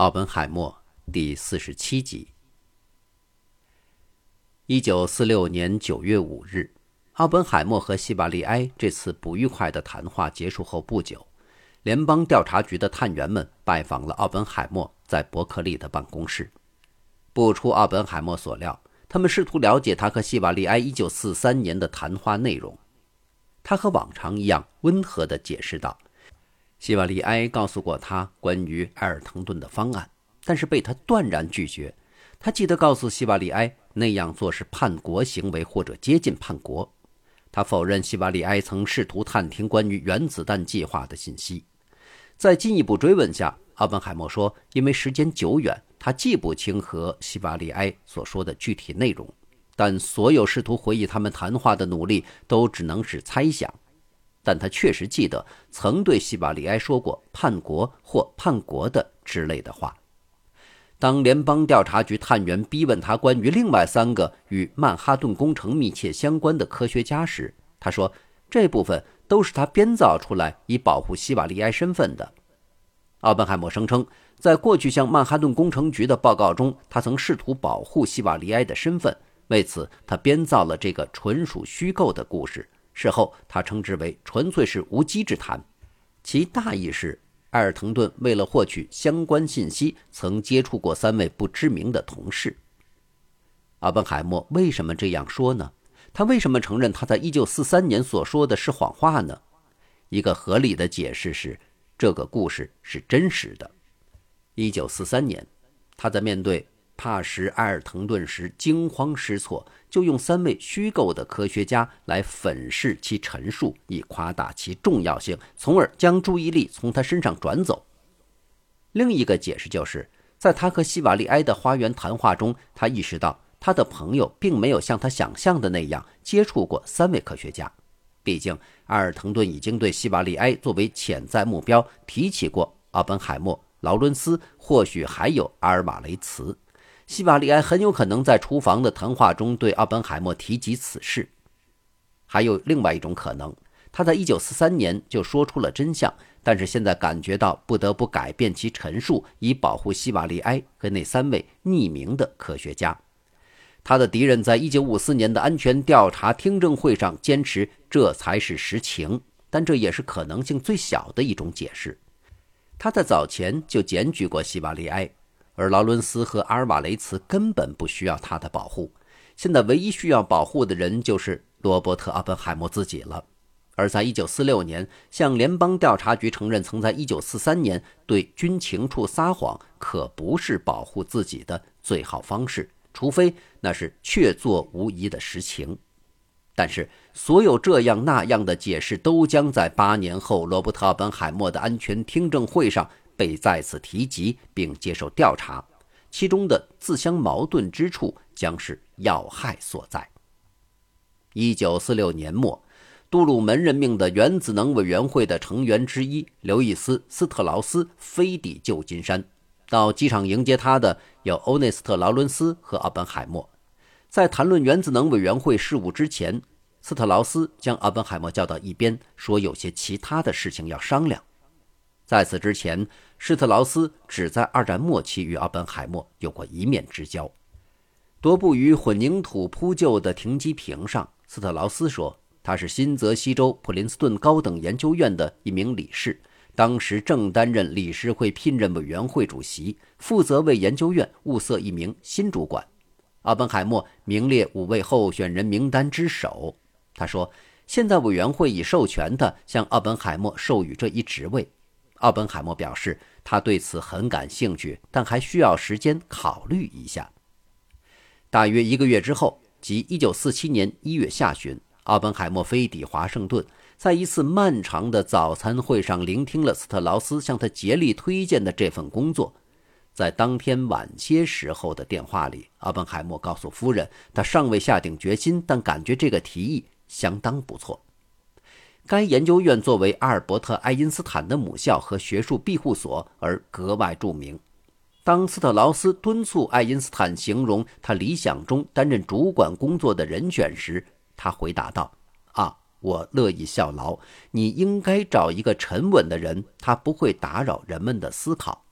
奥本海默第四十七集。一九四六年九月五日，奥本海默和希瓦利埃这次不愉快的谈话结束后不久，联邦调查局的探员们拜访了奥本海默在伯克利的办公室。不出奥本海默所料，他们试图了解他和希瓦利埃一九四三年的谈话内容。他和往常一样温和地解释道。希瓦利埃告诉过他关于埃尔滕顿的方案，但是被他断然拒绝。他记得告诉希瓦利埃那样做是叛国行为或者接近叛国。他否认希瓦利埃曾试图探听关于原子弹计划的信息。在进一步追问下，奥本海默说：“因为时间久远，他记不清和希瓦利埃所说的具体内容，但所有试图回忆他们谈话的努力都只能是猜想。”但他确实记得曾对希瓦利埃说过“叛国”或“叛国的”之类的话。当联邦调查局探员逼问他关于另外三个与曼哈顿工程密切相关的科学家时，他说：“这部分都是他编造出来以保护希瓦利埃身份的。”奥本海默声称，在过去向曼哈顿工程局的报告中，他曾试图保护希瓦利埃的身份，为此他编造了这个纯属虚构的故事。事后，他称之为纯粹是无稽之谈，其大意是艾尔滕顿为了获取相关信息，曾接触过三位不知名的同事。阿本海默为什么这样说呢？他为什么承认他在1943年所说的是谎话呢？一个合理的解释是，这个故事是真实的。1943年，他在面对。帕什埃尔滕顿时惊慌失措，就用三位虚构的科学家来粉饰其陈述，以夸大其重要性，从而将注意力从他身上转走。另一个解释就是，在他和希瓦利埃的花园谈话中，他意识到他的朋友并没有像他想象的那样接触过三位科学家。毕竟，埃尔滕顿已经对希瓦利埃作为潜在目标提起过奥本海默、劳伦斯，或许还有阿尔瓦雷茨。希瓦利埃很有可能在厨房的谈话中对奥本海默提及此事。还有另外一种可能，他在1943年就说出了真相，但是现在感觉到不得不改变其陈述，以保护希瓦利埃和那三位匿名的科学家。他的敌人在1954年的安全调查听证会上坚持这才是实情，但这也是可能性最小的一种解释。他在早前就检举过希瓦利埃。而劳伦斯和阿尔瓦雷茨根本不需要他的保护，现在唯一需要保护的人就是罗伯特·奥本海默自己了。而在1946年向联邦调查局承认曾在1943年对军情处撒谎，可不是保护自己的最好方式，除非那是确凿无疑的实情。但是，所有这样那样的解释都将在八年后罗伯特·奥本海默的安全听证会上。被再次提及并接受调查，其中的自相矛盾之处将是要害所在。一九四六年末，杜鲁门任命的原子能委员会的成员之一刘易斯·斯特劳斯飞抵旧金山，到机场迎接他的有欧内斯特·劳伦斯和奥本海默。在谈论原子能委员会事务之前，斯特劳斯将奥本海默叫到一边，说有些其他的事情要商量。在此之前，施特劳斯只在二战末期与奥本海默有过一面之交。踱步于混凝土铺就的停机坪上，斯特劳斯说：“他是新泽西州普林斯顿高等研究院的一名理事，当时正担任理事会聘任委员会主席，负责为研究院物色一名新主管。奥本海默名列五位候选人名单之首。”他说：“现在委员会已授权他向奥本海默授予这一职位。”奥本海默表示，他对此很感兴趣，但还需要时间考虑一下。大约一个月之后，即1947年1月下旬，奥本海默飞抵华盛顿，在一次漫长的早餐会上聆听了斯特劳斯向他竭力推荐的这份工作。在当天晚些时候的电话里，奥本海默告诉夫人，他尚未下定决心，但感觉这个提议相当不错。该研究院作为阿尔伯特·爱因斯坦的母校和学术庇护所而格外著名。当斯特劳斯敦促爱因斯坦形容他理想中担任主管工作的人选时，他回答道：“啊，我乐意效劳。你应该找一个沉稳的人，他不会打扰人们的思考。”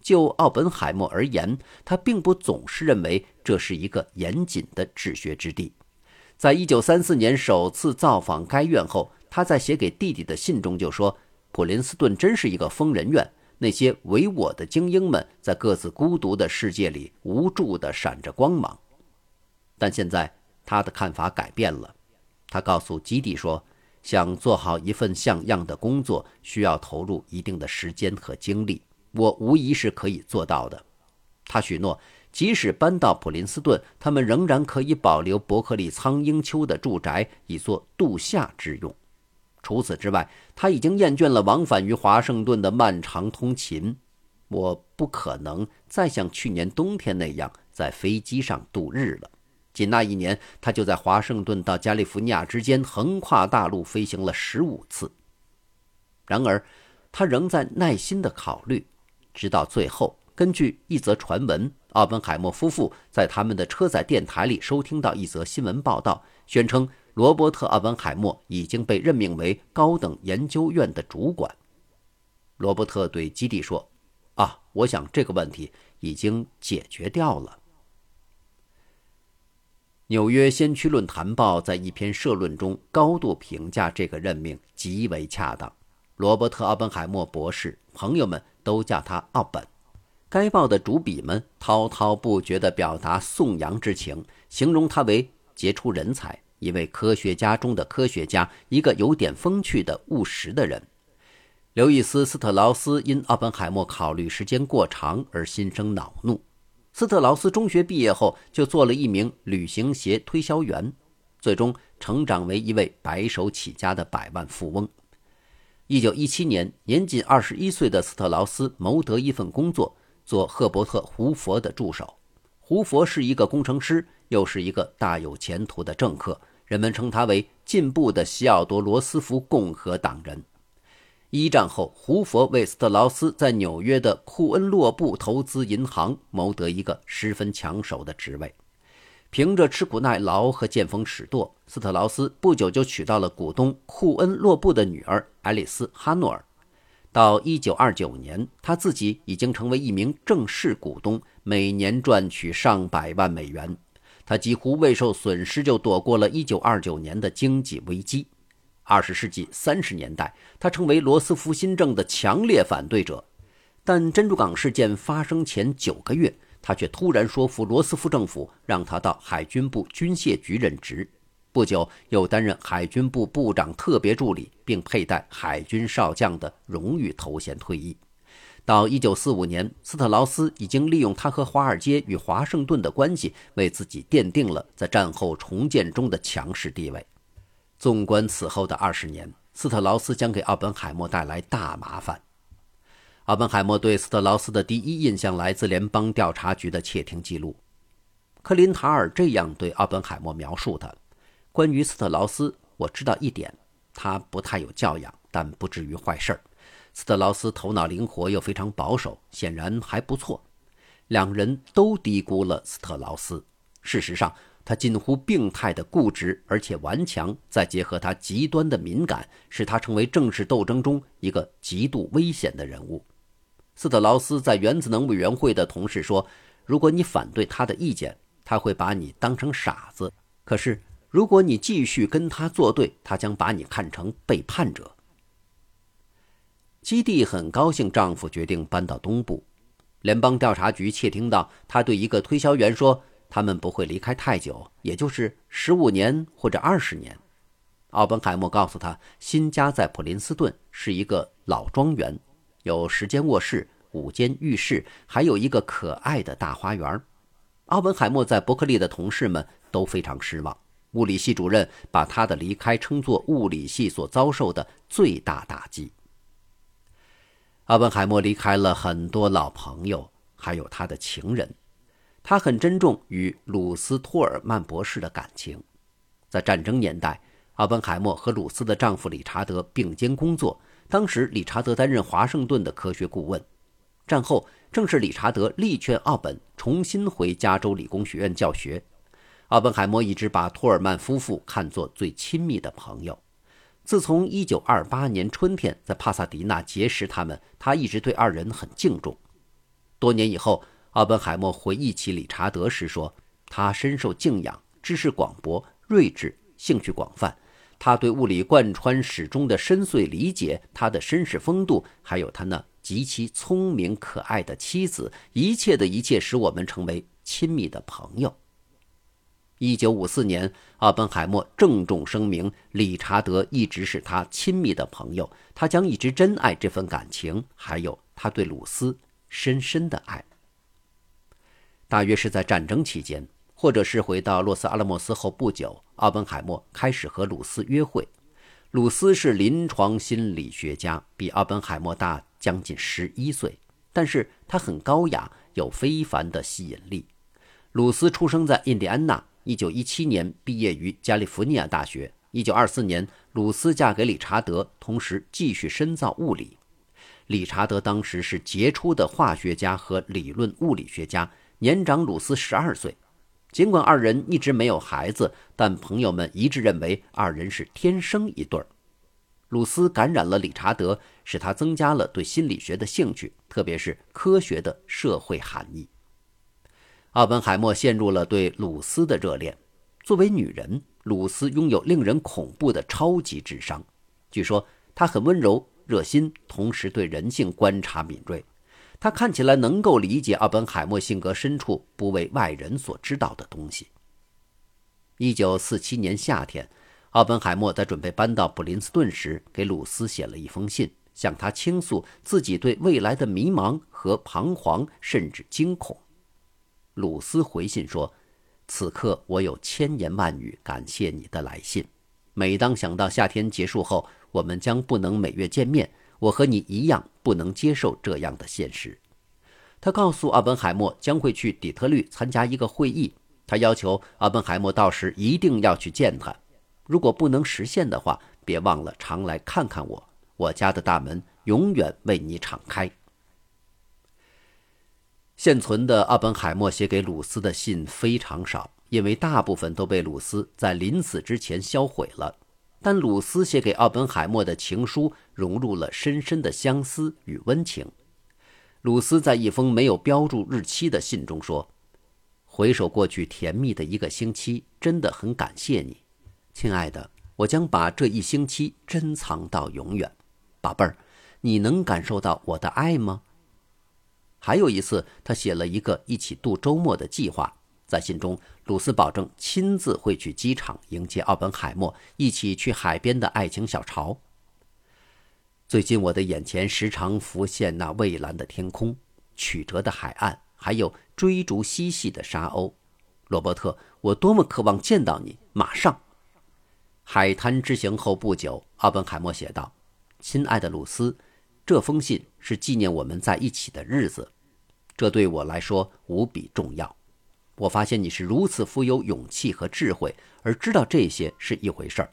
就奥本海默而言，他并不总是认为这是一个严谨的治学之地。在一九三四年首次造访该院后，他在写给弟弟的信中就说：“普林斯顿真是一个疯人院，那些唯我的精英们在各自孤独的世界里无助地闪着光芒。”但现在他的看法改变了，他告诉基地说：“想做好一份像样的工作，需要投入一定的时间和精力。我无疑是可以做到的。”他许诺。即使搬到普林斯顿，他们仍然可以保留伯克利苍鹰丘的住宅，以作度夏之用。除此之外，他已经厌倦了往返于华盛顿的漫长通勤。我不可能再像去年冬天那样在飞机上度日了。仅那一年，他就在华盛顿到加利福尼亚之间横跨大陆飞行了十五次。然而，他仍在耐心地考虑，直到最后。根据一则传闻。奥本海默夫妇在他们的车载电台里收听到一则新闻报道，宣称罗伯特·奥本海默已经被任命为高等研究院的主管。罗伯特对基地说：“啊，我想这个问题已经解决掉了。”《纽约先驱论坛报》在一篇社论中高度评价这个任命极为恰当。罗伯特·奥本海默博士，朋友们都叫他奥本。该报的主笔们滔滔不绝地表达颂扬之情，形容他为杰出人才，一位科学家中的科学家，一个有点风趣的务实的人。刘易斯·斯特劳斯因奥本海默考虑时间过长而心生恼怒。斯特劳斯中学毕业后就做了一名旅行鞋推销员，最终成长为一位白手起家的百万富翁。一九一七年，年仅二十一岁的斯特劳斯谋得一份工作。做赫伯特·胡佛的助手，胡佛是一个工程师，又是一个大有前途的政客，人们称他为进步的西奥多·罗斯福共和党人。一战后，胡佛为斯特劳斯在纽约的库恩洛布投资银行谋得一个十分抢手的职位。凭着吃苦耐劳和见风使舵，斯特劳斯不久就娶到了股东库恩洛布的女儿爱丽丝·哈诺尔。到一九二九年，他自己已经成为一名正式股东，每年赚取上百万美元。他几乎未受损失就躲过了一九二九年的经济危机。二十世纪三十年代，他成为罗斯福新政的强烈反对者。但珍珠港事件发生前九个月，他却突然说服罗斯福政府，让他到海军部军械局任职。不久，又担任海军部部长特别助理，并佩戴海军少将的荣誉头衔退役。到1945年，斯特劳斯已经利用他和华尔街与华盛顿的关系，为自己奠定了在战后重建中的强势地位。纵观此后的二十年，斯特劳斯将给奥本海默带来大麻烦。奥本海默对斯特劳斯的第一印象来自联邦调查局的窃听记录。克林塔尔这样对奥本海默描述他。关于斯特劳斯，我知道一点，他不太有教养，但不至于坏事儿。斯特劳斯头脑灵活又非常保守，显然还不错。两人都低估了斯特劳斯。事实上，他近乎病态的固执而且顽强，再结合他极端的敏感，使他成为政治斗争中一个极度危险的人物。斯特劳斯在原子能委员会的同事说：“如果你反对他的意见，他会把你当成傻子。”可是。如果你继续跟他作对，他将把你看成背叛者。基地很高兴丈夫决定搬到东部。联邦调查局窃听到他对一个推销员说：“他们不会离开太久，也就是十五年或者二十年。”奥本海默告诉他，新家在普林斯顿是一个老庄园，有十间卧室、五间浴室，还有一个可爱的大花园。奥本海默在伯克利的同事们都非常失望。物理系主任把他的离开称作物理系所遭受的最大打击。奥本海默离开了很多老朋友，还有他的情人。他很珍重与鲁斯托尔曼博士的感情。在战争年代，奥本海默和鲁斯的丈夫理查德并肩工作。当时，理查德担任华盛顿的科学顾问。战后，正是理查德力劝奥本重新回加州理工学院教学。奥本海默一直把托尔曼夫妇看作最亲密的朋友。自从1928年春天在帕萨迪纳结识他们，他一直对二人很敬重。多年以后，奥本海默回忆起理查德时说：“他深受敬仰，知识广博，睿智，兴趣广泛。他对物理贯穿始终的深邃理解，他的绅士风度，还有他那极其聪明可爱的妻子，一切的一切，使我们成为亲密的朋友。”一九五四年，奥本海默郑重声明：理查德一直是他亲密的朋友，他将一直珍爱这份感情，还有他对鲁斯深深的爱。大约是在战争期间，或者是回到洛斯阿拉莫斯后不久，奥本海默开始和鲁斯约会。鲁斯是临床心理学家，比奥本海默大将近十一岁，但是他很高雅，有非凡的吸引力。鲁斯出生在印第安纳。一九一七年毕业于加利福尼亚大学。一九二四年，鲁斯嫁给理查德，同时继续深造物理。理查德当时是杰出的化学家和理论物理学家，年长鲁斯十二岁。尽管二人一直没有孩子，但朋友们一致认为二人是天生一对儿。鲁斯感染了理查德，使他增加了对心理学的兴趣，特别是科学的社会含义。奥本海默陷入了对鲁斯的热恋。作为女人，鲁斯拥有令人恐怖的超级智商。据说她很温柔、热心，同时对人性观察敏锐。她看起来能够理解奥本海默性格深处不为外人所知道的东西。一九四七年夏天，奥本海默在准备搬到普林斯顿时，给鲁斯写了一封信，向他倾诉自己对未来的迷茫和彷徨，甚至惊恐。鲁斯回信说：“此刻我有千言万语感谢你的来信。每当想到夏天结束后我们将不能每月见面，我和你一样不能接受这样的现实。”他告诉奥本海默将会去底特律参加一个会议，他要求奥本海默到时一定要去见他。如果不能实现的话，别忘了常来看看我。我家的大门永远为你敞开。现存的奥本海默写给鲁斯的信非常少，因为大部分都被鲁斯在临死之前销毁了。但鲁斯写给奥本海默的情书融入了深深的相思与温情。鲁斯在一封没有标注日期的信中说：“回首过去甜蜜的一个星期，真的很感谢你，亲爱的。我将把这一星期珍藏到永远，宝贝儿，你能感受到我的爱吗？”还有一次，他写了一个一起度周末的计划。在信中，鲁斯保证亲自会去机场迎接奥本海默，一起去海边的爱情小巢。最近，我的眼前时常浮现那蔚蓝的天空、曲折的海岸，还有追逐嬉戏的沙鸥。罗伯特，我多么渴望见到你！马上。海滩之行后不久，奥本海默写道：“亲爱的鲁斯。”这封信是纪念我们在一起的日子，这对我来说无比重要。我发现你是如此富有勇气和智慧，而知道这些是一回事儿，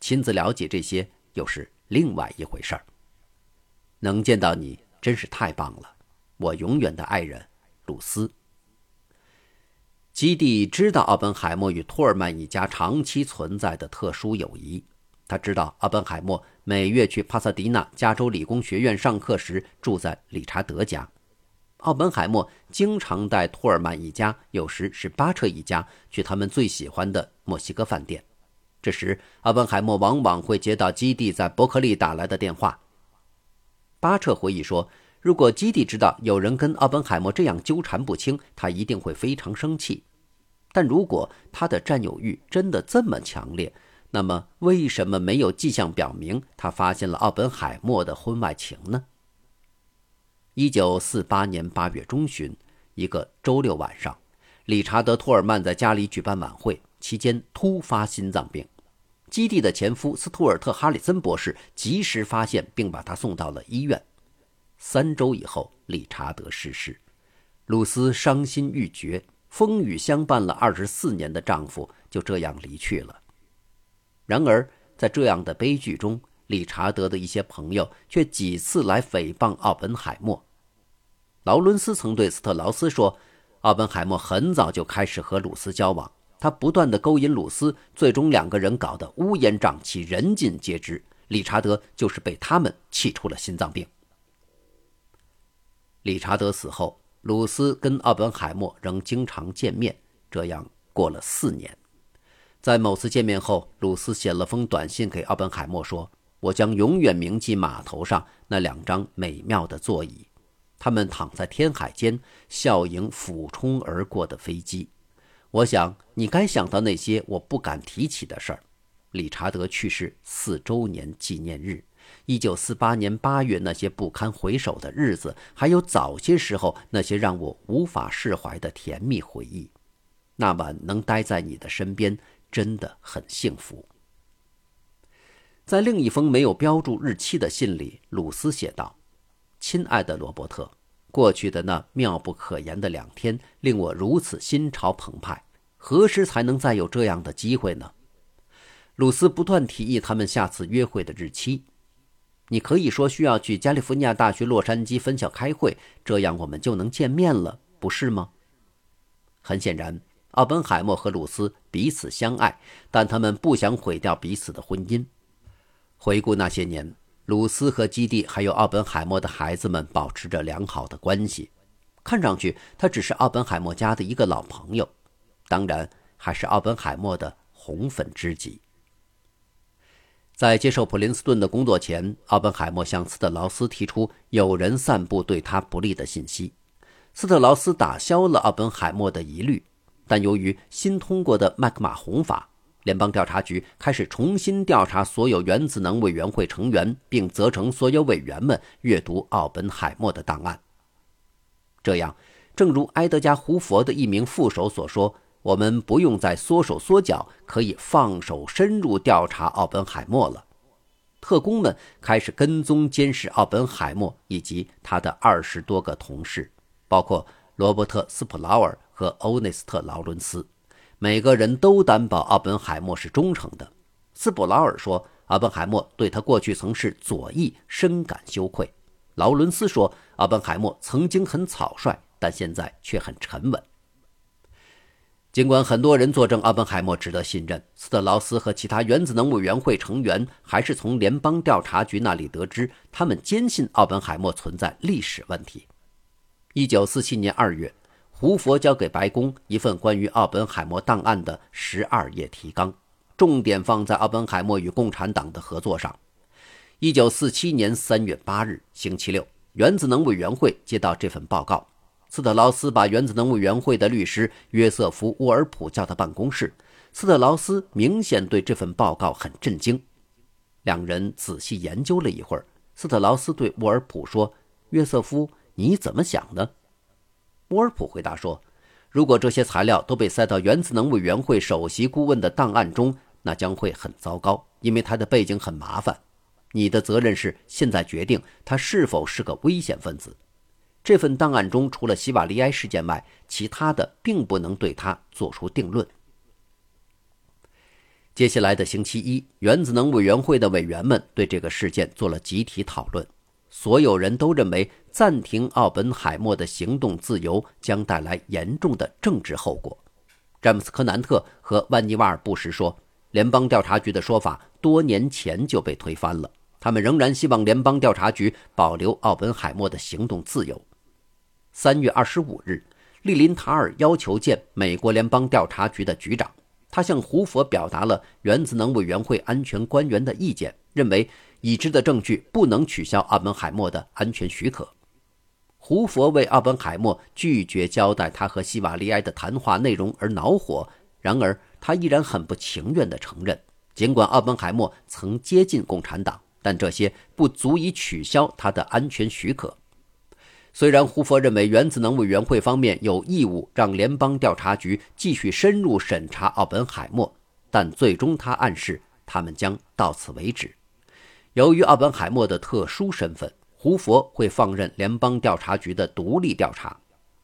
亲自了解这些又是另外一回事儿。能见到你真是太棒了，我永远的爱人，鲁斯。基地知道奥本海默与托尔曼一家长期存在的特殊友谊。他知道奥本海默每月去帕萨迪纳加州理工学院上课时住在理查德家，奥本海默经常带托尔曼一家，有时是巴彻一家去他们最喜欢的墨西哥饭店。这时，奥本海默往往会接到基地在伯克利打来的电话。巴彻回忆说：“如果基地知道有人跟奥本海默这样纠缠不清，他一定会非常生气。但如果他的占有欲真的这么强烈，”那么，为什么没有迹象表明他发现了奥本海默的婚外情呢？一九四八年八月中旬，一个周六晚上，理查德·托尔曼在家里举办晚会，期间突发心脏病。基地的前夫斯图尔特·哈里森博士及时发现，并把他送到了医院。三周以后，理查德逝世，露丝伤心欲绝，风雨相伴了二十四年的丈夫就这样离去了。然而，在这样的悲剧中，理查德的一些朋友却几次来诽谤奥本海默。劳伦斯曾对斯特劳斯说：“奥本海默很早就开始和鲁斯交往，他不断的勾引鲁斯，最终两个人搞得乌烟瘴气，人尽皆知。理查德就是被他们气出了心脏病。”理查德死后，鲁斯跟奥本海默仍经常见面。这样过了四年，在某次见面后，鲁斯写了封短信给奥本海默，说：“我将永远铭记码头上那两张美妙的座椅，他们躺在天海间，笑迎俯冲而过的飞机。我想你该想到那些我不敢提起的事儿。理查德去世四周年纪念日。”一九四八年八月，那些不堪回首的日子，还有早些时候那些让我无法释怀的甜蜜回忆。那晚能待在你的身边，真的很幸福。在另一封没有标注日期的信里，鲁斯写道：“亲爱的罗伯特，过去的那妙不可言的两天令我如此心潮澎湃，何时才能再有这样的机会呢？”鲁斯不断提议他们下次约会的日期。你可以说需要去加利福尼亚大学洛杉矶分校开会，这样我们就能见面了，不是吗？很显然，奥本海默和鲁斯彼此相爱，但他们不想毁掉彼此的婚姻。回顾那些年，鲁斯和基地还有奥本海默的孩子们保持着良好的关系。看上去，他只是奥本海默家的一个老朋友，当然还是奥本海默的红粉知己。在接受普林斯顿的工作前，奥本海默向斯特劳斯提出有人散布对他不利的信息。斯特劳斯打消了奥本海默的疑虑，但由于新通过的麦克马洪法，联邦调查局开始重新调查所有原子能委员会成员，并责成所有委员们阅读奥本海默的档案。这样，正如埃德加·胡佛的一名副手所说。我们不用再缩手缩脚，可以放手深入调查奥本海默了。特工们开始跟踪监视奥本海默以及他的二十多个同事，包括罗伯特·斯普劳尔和欧内斯特·劳伦斯。每个人都担保奥本海默是忠诚的。斯普劳尔说，奥本海默对他过去曾是左翼深感羞愧。劳伦斯说，奥本海默曾经很草率，但现在却很沉稳。尽管很多人作证奥本海默值得信任，斯特劳斯和其他原子能委员会成员还是从联邦调查局那里得知，他们坚信奥本海默存在历史问题。一九四七年二月，胡佛交给白宫一份关于奥本海默档案的十二页提纲，重点放在奥本海默与共产党的合作上。一九四七年三月八日，星期六，原子能委员会接到这份报告。斯特劳斯把原子能委员会的律师约瑟夫·沃尔普叫到办公室。斯特劳斯明显对这份报告很震惊。两人仔细研究了一会儿。斯特劳斯对沃尔普说：“约瑟夫，你怎么想呢？”沃尔普回答说：“如果这些材料都被塞到原子能委员会首席顾问的档案中，那将会很糟糕，因为他的背景很麻烦。你的责任是现在决定他是否是个危险分子。”这份档案中，除了西瓦利埃事件外，其他的并不能对他做出定论。接下来的星期一，原子能委员会的委员们对这个事件做了集体讨论。所有人都认为暂停奥本海默的行动自由将带来严重的政治后果。詹姆斯·科南特和万尼瓦尔·布什说：“联邦调查局的说法多年前就被推翻了，他们仍然希望联邦调查局保留奥本海默的行动自由。”三月二十五日，利林塔尔要求见美国联邦调查局的局长。他向胡佛表达了原子能委员会安全官员的意见，认为已知的证据不能取消奥本海默的安全许可。胡佛为奥本海默拒绝交代他和希瓦利埃的谈话内容而恼火，然而他依然很不情愿地承认，尽管奥本海默曾接近共产党，但这些不足以取消他的安全许可。虽然胡佛认为原子能委员会方面有义务让联邦调查局继续深入审查奥本海默，但最终他暗示他们将到此为止。由于奥本海默的特殊身份，胡佛会放任联邦调查局的独立调查，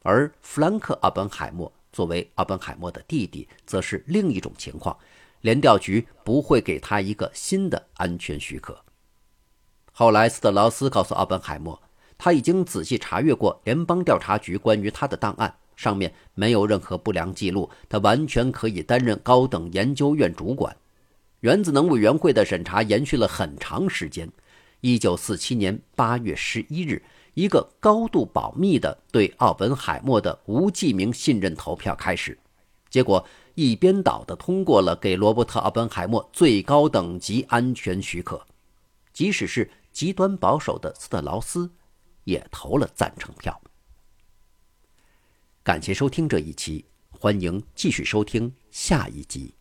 而弗兰克·奥本海默作为奥本海默的弟弟，则是另一种情况，联调局不会给他一个新的安全许可。后来，斯特劳斯告诉奥本海默。他已经仔细查阅过联邦调查局关于他的档案，上面没有任何不良记录，他完全可以担任高等研究院主管。原子能委员会的审查延续了很长时间。一九四七年八月十一日，一个高度保密的对奥本海默的无记名信任投票开始。结果一边倒的通过了给罗伯特·奥本海默最高等级安全许可，即使是极端保守的斯特劳斯，也投了赞成票。感谢收听这一期，欢迎继续收听下一集。